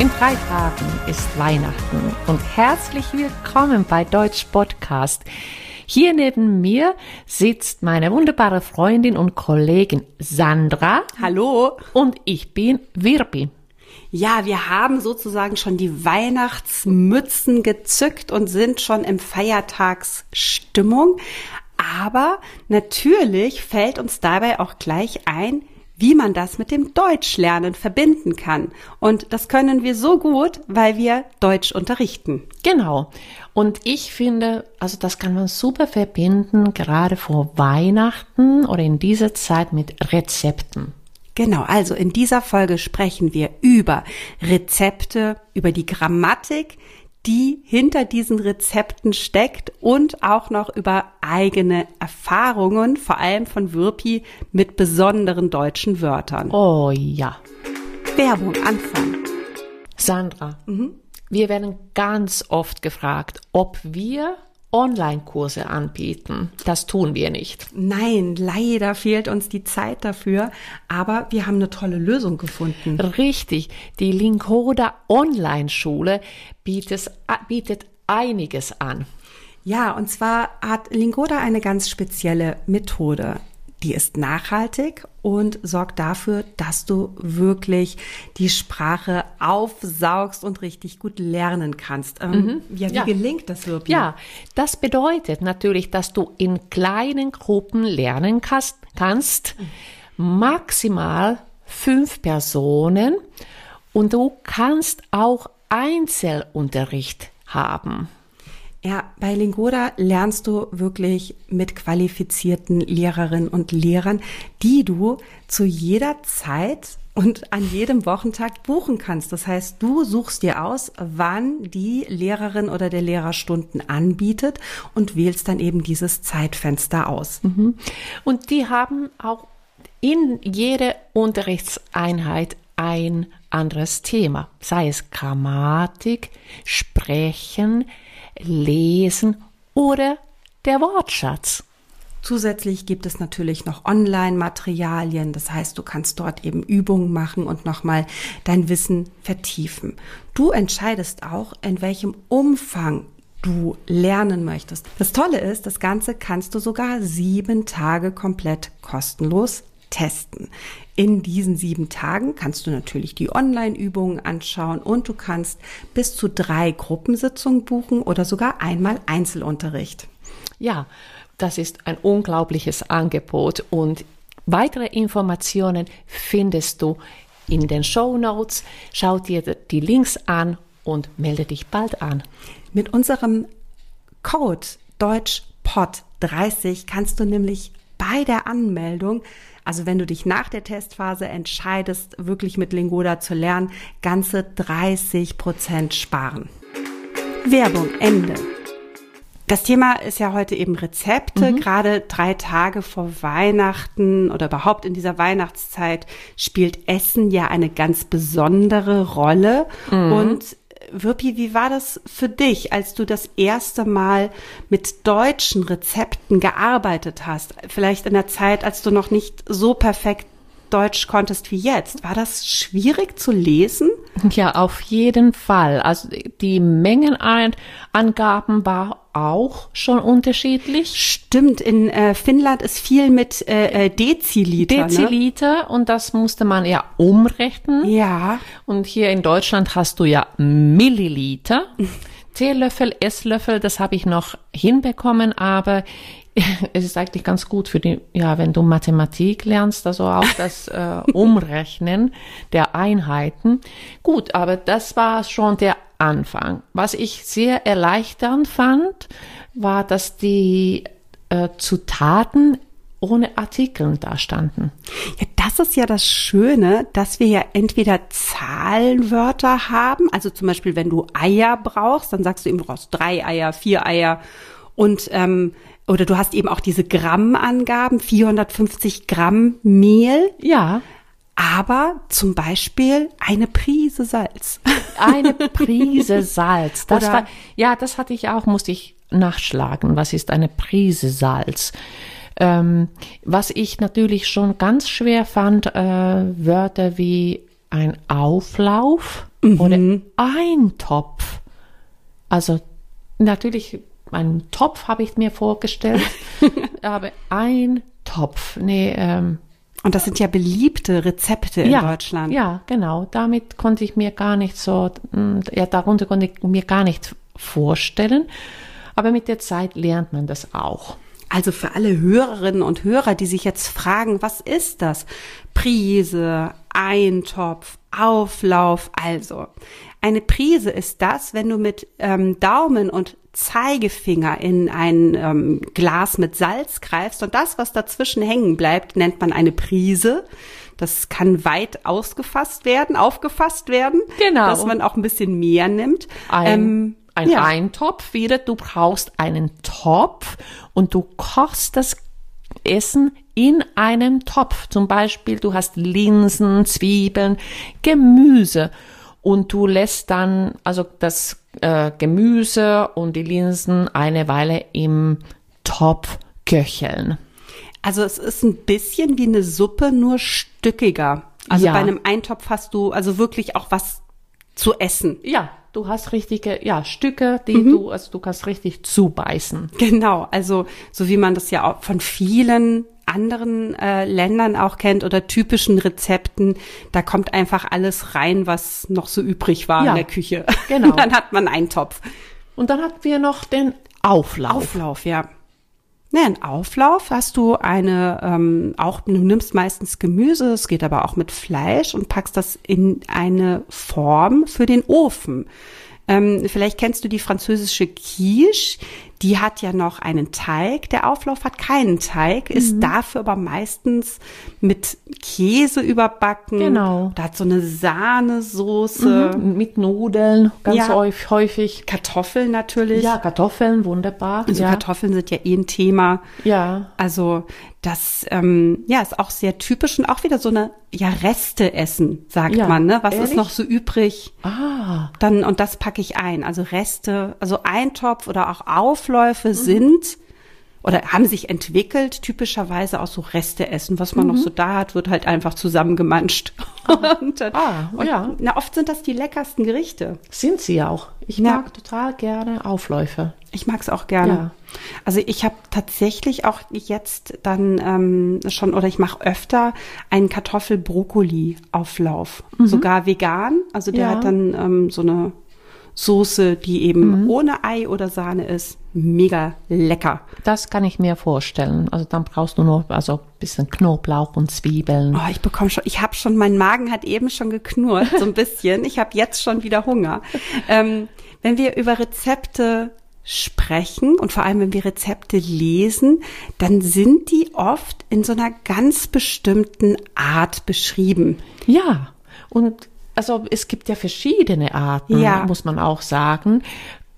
In drei Tagen ist Weihnachten und herzlich willkommen bei Deutsch Podcast. Hier neben mir sitzt meine wunderbare Freundin und Kollegin Sandra. Hallo. Und ich bin Wirbi. Ja, wir haben sozusagen schon die Weihnachtsmützen gezückt und sind schon im Feiertagsstimmung. Aber natürlich fällt uns dabei auch gleich ein, wie man das mit dem Deutschlernen verbinden kann. Und das können wir so gut, weil wir Deutsch unterrichten. Genau. Und ich finde, also das kann man super verbinden, gerade vor Weihnachten oder in dieser Zeit mit Rezepten. Genau, also in dieser Folge sprechen wir über Rezepte, über die Grammatik, die hinter diesen Rezepten steckt und auch noch über eigene Erfahrungen, vor allem von Wirpi, mit besonderen deutschen Wörtern. Oh ja. Werbung Anfang. Sandra, mhm. wir werden ganz oft gefragt, ob wir Online-Kurse anbieten. Das tun wir nicht. Nein, leider fehlt uns die Zeit dafür, aber wir haben eine tolle Lösung gefunden. Richtig, die Linkoda Online-Schule bietet, bietet einiges an. Ja, und zwar hat Lingoda eine ganz spezielle Methode. Die ist nachhaltig und sorgt dafür, dass du wirklich die Sprache aufsaugst und richtig gut lernen kannst. Ähm, mhm. ja, wie ja. gelingt das wirklich? Ja, das bedeutet natürlich, dass du in kleinen Gruppen lernen kannst, kannst maximal fünf Personen und du kannst auch Einzelunterricht haben. Ja, bei Lingoda lernst du wirklich mit qualifizierten Lehrerinnen und Lehrern, die du zu jeder Zeit und an jedem Wochentag buchen kannst. Das heißt, du suchst dir aus, wann die Lehrerin oder der Lehrer Stunden anbietet und wählst dann eben dieses Zeitfenster aus. Mhm. Und die haben auch in jeder Unterrichtseinheit ein anderes Thema, sei es Grammatik, Sprechen, Lesen oder der Wortschatz. Zusätzlich gibt es natürlich noch Online-Materialien. Das heißt, du kannst dort eben Übungen machen und nochmal dein Wissen vertiefen. Du entscheidest auch, in welchem Umfang du lernen möchtest. Das Tolle ist, das Ganze kannst du sogar sieben Tage komplett kostenlos testen. In diesen sieben Tagen kannst du natürlich die Online-Übungen anschauen und du kannst bis zu drei Gruppensitzungen buchen oder sogar einmal Einzelunterricht. Ja, das ist ein unglaubliches Angebot und weitere Informationen findest du in den Show Notes. Schau dir die Links an und melde dich bald an. Mit unserem Code DeutschPod30 kannst du nämlich bei der Anmeldung also wenn du dich nach der Testphase entscheidest, wirklich mit Lingoda zu lernen, ganze 30 Prozent sparen. Werbung, Ende. Das Thema ist ja heute eben Rezepte. Mhm. Gerade drei Tage vor Weihnachten oder überhaupt in dieser Weihnachtszeit spielt Essen ja eine ganz besondere Rolle. Mhm. Und Wirpi, wie war das für dich, als du das erste Mal mit deutschen Rezepten gearbeitet hast? Vielleicht in der Zeit, als du noch nicht so perfekt Deutsch konntest wie jetzt. War das schwierig zu lesen? Ja, auf jeden Fall. Also die Mengenangaben war auch schon unterschiedlich. Stimmt, in äh, Finnland ist viel mit äh, äh Deziliter. Ne? Deziliter ne? und das musste man ja umrechnen. Ja. Und hier in Deutschland hast du ja Milliliter. Teelöffel, Esslöffel, das habe ich noch hinbekommen, aber es ist eigentlich ganz gut für die, ja, wenn du Mathematik lernst, also auch das äh, Umrechnen der Einheiten. Gut, aber das war schon der Anfang. Was ich sehr erleichternd fand, war, dass die äh, Zutaten ohne Artikeln da standen. Ja, das ist ja das Schöne, dass wir ja entweder Zahlenwörter haben, also zum Beispiel, wenn du Eier brauchst, dann sagst du eben, du brauchst drei Eier, vier Eier und ähm, oder du hast eben auch diese Grammangaben, 450 Gramm Mehl. Ja. Aber zum Beispiel eine Prise Salz. Eine Prise Salz. Das Oder war, ja, das hatte ich auch, musste ich nachschlagen. Was ist eine Prise Salz? Ähm, was ich natürlich schon ganz schwer fand, äh, Wörter wie ein Auflauf oder Eintopf. Also natürlich, einen Topf habe ich mir vorgestellt, aber ein Topf, nee, ähm, Und das sind ja beliebte Rezepte in ja, Deutschland. Ja, genau. Damit konnte ich mir gar nicht so, mm, ja, darunter konnte ich mir gar nicht vorstellen. Aber mit der Zeit lernt man das auch. Also für alle Hörerinnen und Hörer, die sich jetzt fragen, was ist das? Prise, Eintopf, Auflauf. Also, eine Prise ist das, wenn du mit ähm, Daumen und Zeigefinger in ein ähm, Glas mit Salz greifst und das, was dazwischen hängen bleibt, nennt man eine Prise. Das kann weit ausgefasst werden, aufgefasst werden, Genau. dass man auch ein bisschen mehr nimmt. Ein, Ähm, ein ja. Eintopf wieder. Du brauchst einen Topf und du kochst das Essen in einem Topf. Zum Beispiel, du hast Linsen, Zwiebeln, Gemüse und du lässt dann also das äh, Gemüse und die Linsen eine Weile im Topf köcheln. Also es ist ein bisschen wie eine Suppe, nur stückiger. Also Ja. bei einem Eintopf hast du also wirklich auch was zu essen. Ja, du hast richtige ja Stücke, die Mhm. du also du kannst richtig zubeißen. Genau, also so wie man das ja auch von vielen anderen äh, Ländern auch kennt oder typischen Rezepten, da kommt einfach alles rein, was noch so übrig war Ja, in der Küche. genau. Dann hat man einen Topf. Und dann hatten wir noch den Auflauf. Auflauf, ja. Ja, ein Auflauf hast du eine, ähm, auch du nimmst meistens Gemüse, es geht aber auch mit Fleisch und packst das in eine Form für den Ofen. Ähm, vielleicht kennst du die französische Quiche, die hat ja noch einen Teig. Der Auflauf hat keinen Teig, Mhm. ist dafür aber meistens mit Käse überbacken. Genau. Da hat so eine Sahnesoße, mit Nudeln, ganz Ja. häufig. Kartoffeln natürlich. Ja, Kartoffeln, wunderbar. Also ja. Kartoffeln sind ja eh ein Thema. ja, Also das ähm, ja ist auch sehr typisch und auch wieder so eine ja Reste essen sagt Ja, man ne was ist ehrlich? noch so übrig ah, dann und das packe ich ein also Reste also Eintopf oder auch Aufläufe Mhm. sind oder haben sich entwickelt typischerweise aus so Reste essen was man noch so da hat wird halt einfach zusammengemanscht und, dann- Ah, und, ja. na oft sind das die leckersten Gerichte sind sie auch. Ich Ja. mag total gerne Aufläufe. Ich mag es auch gerne. Ja. Also ich habe tatsächlich auch jetzt dann ähm, schon oder ich mache öfter einen Kartoffel-Brokkoli-Auflauf. Sogar vegan. Also der Mhm. Ja. hat dann ähm, so eine Soße, die Mhm. eben ohne Ei oder Sahne ist. Mega lecker. Das kann ich mir vorstellen. Also dann brauchst du nur also ein bisschen Knoblauch und Zwiebeln. Oh, ich bekomme schon, ich habe schon, mein Magen hat eben schon geknurrt, so ein bisschen. Ich habe jetzt schon wieder Hunger. Ähm, wenn wir über Rezepte sprechen und vor allem wenn wir Rezepte lesen, dann sind die oft in so einer ganz bestimmten Art beschrieben. Ja, und also es gibt ja verschiedene Arten, Ja. muss man auch sagen.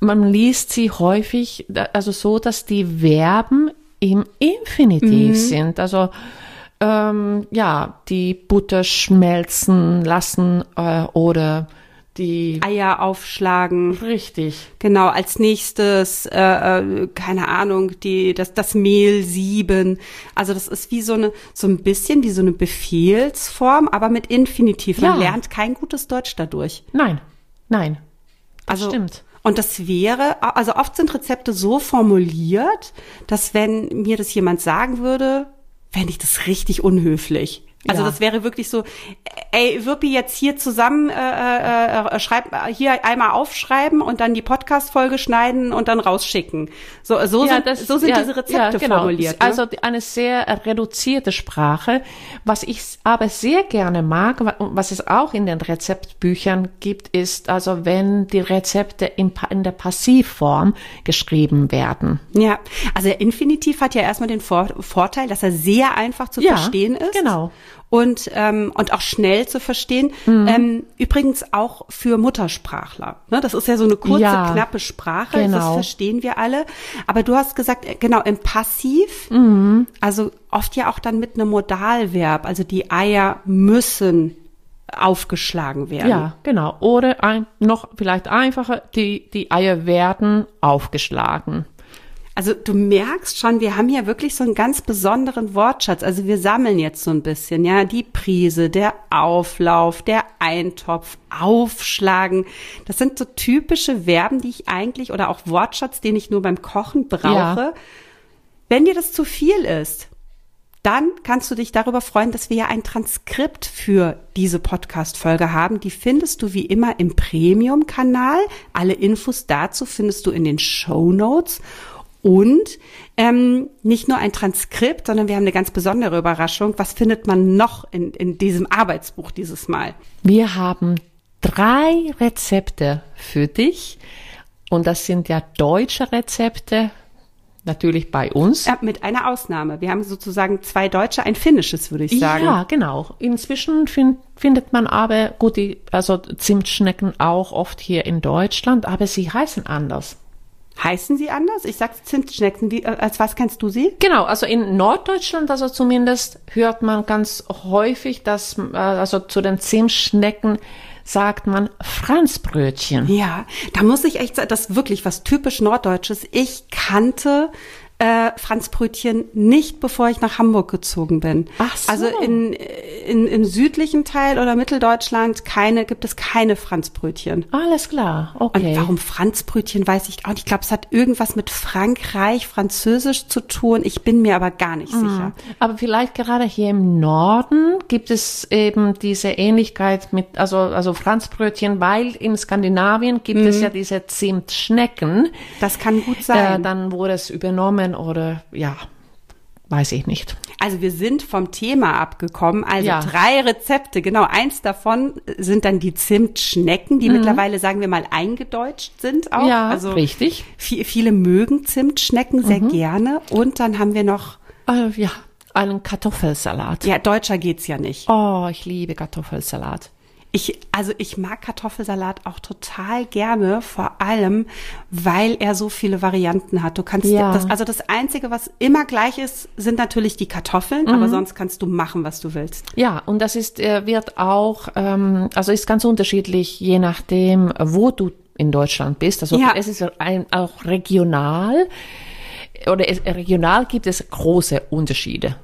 Man liest sie häufig, also so, dass die Verben im Infinitiv sind. Also ähm, ja, die Butter schmelzen lassen äh, oder die Eier aufschlagen. richtig. Genau, als nächstes, äh, äh, keine Ahnung, die, das, das Mehl sieben. Also das ist wie so eine, so ein bisschen wie so eine Befehlsform, aber mit Infinitiv. Man Ja. lernt kein gutes Deutsch dadurch. Nein, nein. Das Also, stimmt. Und das wäre, also oft sind Rezepte so formuliert, dass wenn mir das jemand sagen würde, fände ich das richtig unhöflich. Also Ja. das wäre wirklich so, ey, Wirpi jetzt hier zusammen, äh, äh, äh, schreib, hier einmal aufschreiben und dann die Podcast-Folge schneiden und dann rausschicken. So, so sind, so sind ja, diese Rezepte ja, genau. formuliert. Ne? Also eine sehr reduzierte Sprache. Was ich aber sehr gerne mag, was es auch in den Rezeptbüchern gibt, ist also, wenn die Rezepte in, in der Passivform geschrieben werden. Ja, also der Infinitiv hat ja erstmal den Vor Vorteil, dass er sehr einfach zu Ja, verstehen ist. genau. Und, ähm, und auch schnell zu verstehen. Mhm. Ähm, übrigens auch für Muttersprachler. Ne? Das ist ja so eine kurze, Ja, knappe Sprache. Das genau. verstehen wir alle. Aber du hast gesagt, äh, genau, im Passiv, Mhm. also oft ja auch dann mit einem Modalverb. Also die Eier müssen aufgeschlagen werden. Ja, genau. Oder ein, noch vielleicht einfacher, die, die Eier werden aufgeschlagen. Also du merkst schon, wir haben hier wirklich so einen ganz besonderen Wortschatz. Also wir sammeln jetzt so ein bisschen, ja, die Prise, der Auflauf, der Eintopf, aufschlagen. Das sind so typische Verben, die ich eigentlich oder auch Wortschatz, den ich nur beim Kochen brauche. Ja. Wenn dir das zu viel ist, dann kannst du dich darüber freuen, dass wir ja ein Transkript für diese Podcast-Folge haben. Die findest du wie immer im Premium-Kanal. Alle Infos dazu findest du in den Show Notes. Und ähm, nicht nur ein Transkript, sondern wir haben eine ganz besondere Überraschung. Was findet man noch in, in diesem Arbeitsbuch dieses Mal? Wir haben drei Rezepte für dich. Und das sind ja deutsche Rezepte Natürlich bei uns. Ja, mit einer Ausnahme. Wir haben sozusagen zwei Deutsche, ein finnisches, würde ich sagen. Ja, genau. Inzwischen find, findet man aber, gut, die, also Zimtschnecken auch oft hier in Deutschland, aber sie heißen anders. Heißen sie anders? Ich sag Zimtschnecken. Wie, äh, als was kennst du sie? Genau, also in Norddeutschland, also zumindest hört man ganz häufig, dass, äh, also zu den Zimtschnecken sagt man Franzbrötchen. Ja, da muss ich echt sagen, das ist wirklich was typisch Norddeutsches. Ich kannte äh, Franzbrötchen nicht, bevor ich nach Hamburg gezogen bin. Ach so. Also in, in, im südlichen Teil oder Mitteldeutschland keine, gibt es keine Franzbrötchen. Alles klar, okay. Und warum Franzbrötchen, weiß ich auch nicht. Ich glaube, es hat irgendwas mit Frankreich, Französisch zu tun. Ich bin mir aber gar nicht mhm. sicher. Aber vielleicht gerade hier im Norden gibt es eben diese Ähnlichkeit mit, also, also Franzbrötchen, weil in Skandinavien gibt mhm. es ja diese Zimtschnecken. Das kann gut sein. Äh, dann wurde es übernommen oder ja, weiß ich nicht. Also wir sind vom Thema abgekommen. Also ja. drei Rezepte, genau. Eins davon sind dann die Zimtschnecken, die mhm. mittlerweile, sagen wir mal, eingedeutscht sind auch. Ja, also richtig. viele mögen Zimtschnecken sehr mhm. gerne. Und dann haben wir noch äh, ja, einen Kartoffelsalat. Ja, deutscher geht's ja nicht. Oh, ich liebe Kartoffelsalat. Ich, also ich mag Kartoffelsalat auch total gerne, vor allem, weil er so viele Varianten hat. Du kannst ja. das, also das einzige, was immer gleich ist, sind natürlich die Kartoffeln, mhm. aber sonst kannst du machen, was du willst. Ja, und das ist, äh, wird auch, ähm, also ist ganz unterschiedlich, je nachdem, wo du in Deutschland bist. Also ja. es ist ein, auch regional oder es, regional gibt es große Unterschiede.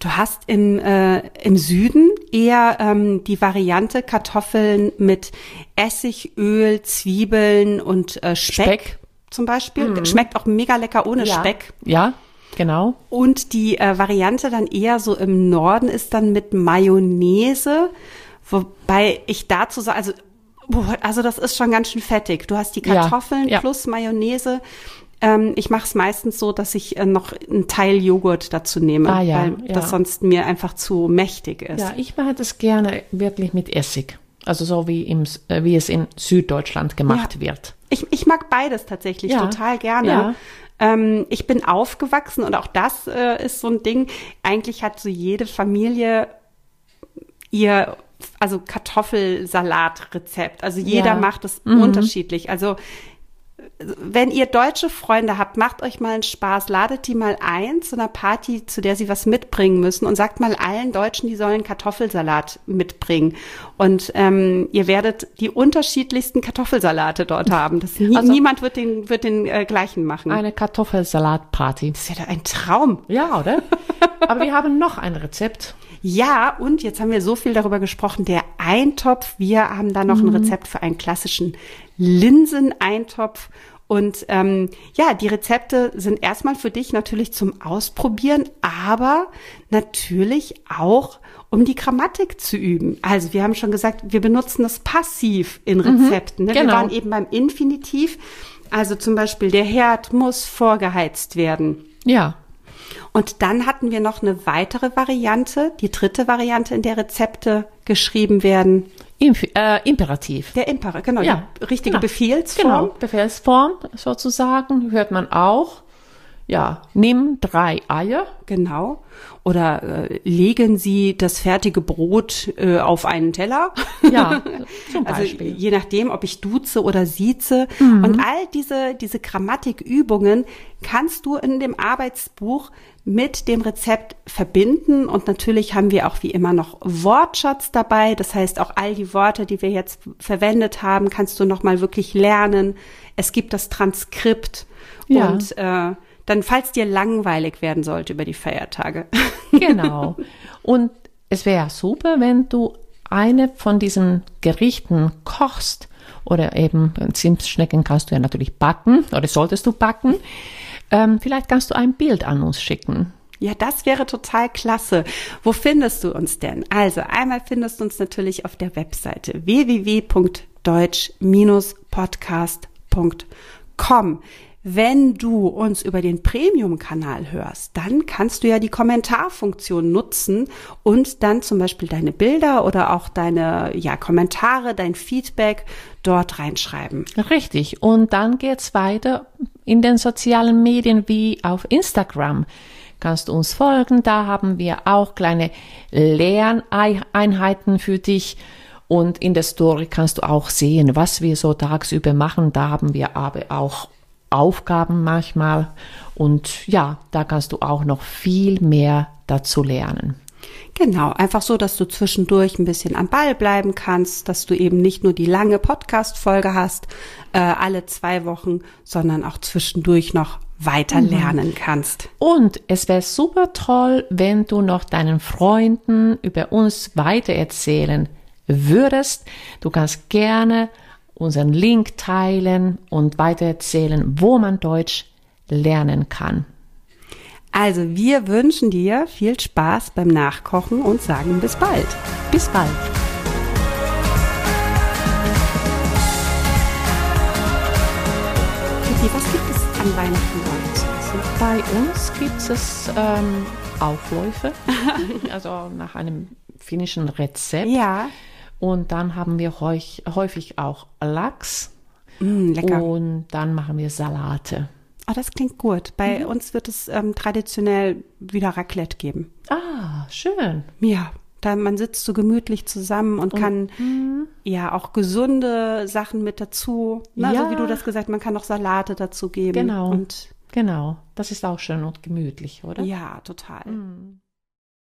Du hast im, äh, im Süden eher ähm, die Variante Kartoffeln mit Essigöl, Zwiebeln und äh, Speck, Speck. zum Beispiel. Mhm. Schmeckt auch mega lecker ohne ja. Speck. Ja, genau. Und die äh, Variante dann eher so im Norden ist dann mit Mayonnaise, wobei ich dazu sage, also also das ist schon ganz schön fettig. Du hast die Kartoffeln ja, ja. plus Mayonnaise ähm, ich mache es meistens so, dass ich äh, noch einen Teil Joghurt dazu nehme, ah, ja, weil ja. das sonst mir einfach zu mächtig ist. Ja, ich mache das gerne wirklich mit Essig. Also so wie, im, äh, wie es in Süddeutschland gemacht ja. wird. Ich, ich mag beides tatsächlich total gerne. Ähm, ich bin aufgewachsen und auch das äh, ist so ein Ding. Eigentlich hat so jede Familie ihr also Kartoffelsalatrezept. Also jeder ja. macht es mhm. unterschiedlich. Also wenn ihr deutsche Freunde habt, macht euch mal einen Spaß, ladet die mal ein zu einer Party, zu der sie was mitbringen müssen und sagt mal allen Deutschen, die sollen Kartoffelsalat mitbringen. Und ähm, ihr werdet die unterschiedlichsten Kartoffelsalate dort haben. Das, nie, also, niemand wird den, wird den äh, gleichen machen. Eine Kartoffelsalatparty. Das ist ja ein Traum. Ja, oder? Aber wir haben noch ein Rezept. Ja, und jetzt haben wir so viel darüber gesprochen, der Eintopf. Wir haben da noch mhm. ein Rezept für einen klassischen Linseneintopf. Und ähm, ja, die Rezepte sind erstmal für dich natürlich zum Ausprobieren, aber natürlich auch, um die Grammatik zu üben. Also wir haben schon gesagt, wir benutzen das passiv in mhm, Rezepten. Mhm, genau. Wir waren eben beim Infinitiv. Also zum Beispiel, der Herd muss vorgeheizt werden. Ja. Und dann hatten wir noch eine weitere Variante, die dritte Variante, in der Rezepte geschrieben werden. Inf äh, Imperativ. Der Imperativ, genau. Ja, richtige genau. Befehlsform. Genau, Befehlsform sozusagen, hört man auch. Ja, nimm drei Eier. Genau. Oder äh, legen Sie das fertige Brot äh, auf einen Teller. Ja, zum also Beispiel. Also je nachdem, ob ich duze oder sieze. Mhm. Und all diese, diese Grammatikübungen kannst du in dem Arbeitsbuch mit dem Rezept verbinden. Und natürlich haben wir auch wie immer noch Wortschatz dabei. Das heißt, auch all die Worte, die wir jetzt verwendet haben, kannst du nochmal wirklich lernen. Es gibt das Transkript. Ja. Und äh, dann falls dir langweilig werden sollte über die Feiertage. Genau. Und es wäre super, wenn du eine von diesen Gerichten kochst oder eben Zimtschnecken kannst du ja natürlich backen oder solltest du backen. Ähm, vielleicht kannst du ein Bild an uns schicken. Ja, das wäre total klasse. Wo findest du uns denn? Also einmal findest du uns natürlich auf der Webseite www.deutsch-podcast.com. Wenn du uns über den Premium-Kanal hörst, dann kannst du ja die Kommentarfunktion nutzen und dann zum Beispiel deine Bilder oder auch deine ja, Kommentare, dein Feedback dort reinschreiben. Richtig. Und dann geht's weiter in den sozialen Medien wie auf Instagram kannst du uns folgen. Da haben wir auch kleine Lerneinheiten für dich. Und in der Story kannst du auch sehen, was wir so tagsüber machen. Da haben wir aber auch Aufgaben manchmal. Und ja, da kannst du auch noch viel mehr dazu lernen. Genau, einfach so, dass du zwischendurch ein bisschen am Ball bleiben kannst, dass du eben nicht nur die lange Podcast-Folge hast, äh, alle zwei Wochen, sondern auch zwischendurch noch weiter mhm. lernen kannst. Und es wäre super toll, wenn du noch deinen Freunden über uns weitererzählen würdest. Du kannst gerne unseren Link teilen und weitererzählen, wo man Deutsch lernen kann. Also wir wünschen dir viel Spaß beim Nachkochen und sagen bis bald. Bis bald. was gibt es an Weihnachten bei uns gibt es ähm, Aufläufe, also nach einem finnischen Rezept. Ja. Und dann haben wir häufig auch Lachs. Mm, lecker. Und dann machen wir Salate. Oh, das klingt gut. Bei mhm. uns wird es ähm, traditionell wieder Raclette geben. Ah, schön. Ja, da man sitzt so gemütlich zusammen und, und kann mh. ja auch gesunde Sachen mit dazu. Ne? Ja. So wie du das gesagt, man kann auch Salate dazu geben. Genau. Und Genau, das ist auch schön und gemütlich, oder? Ja, total. Mhm.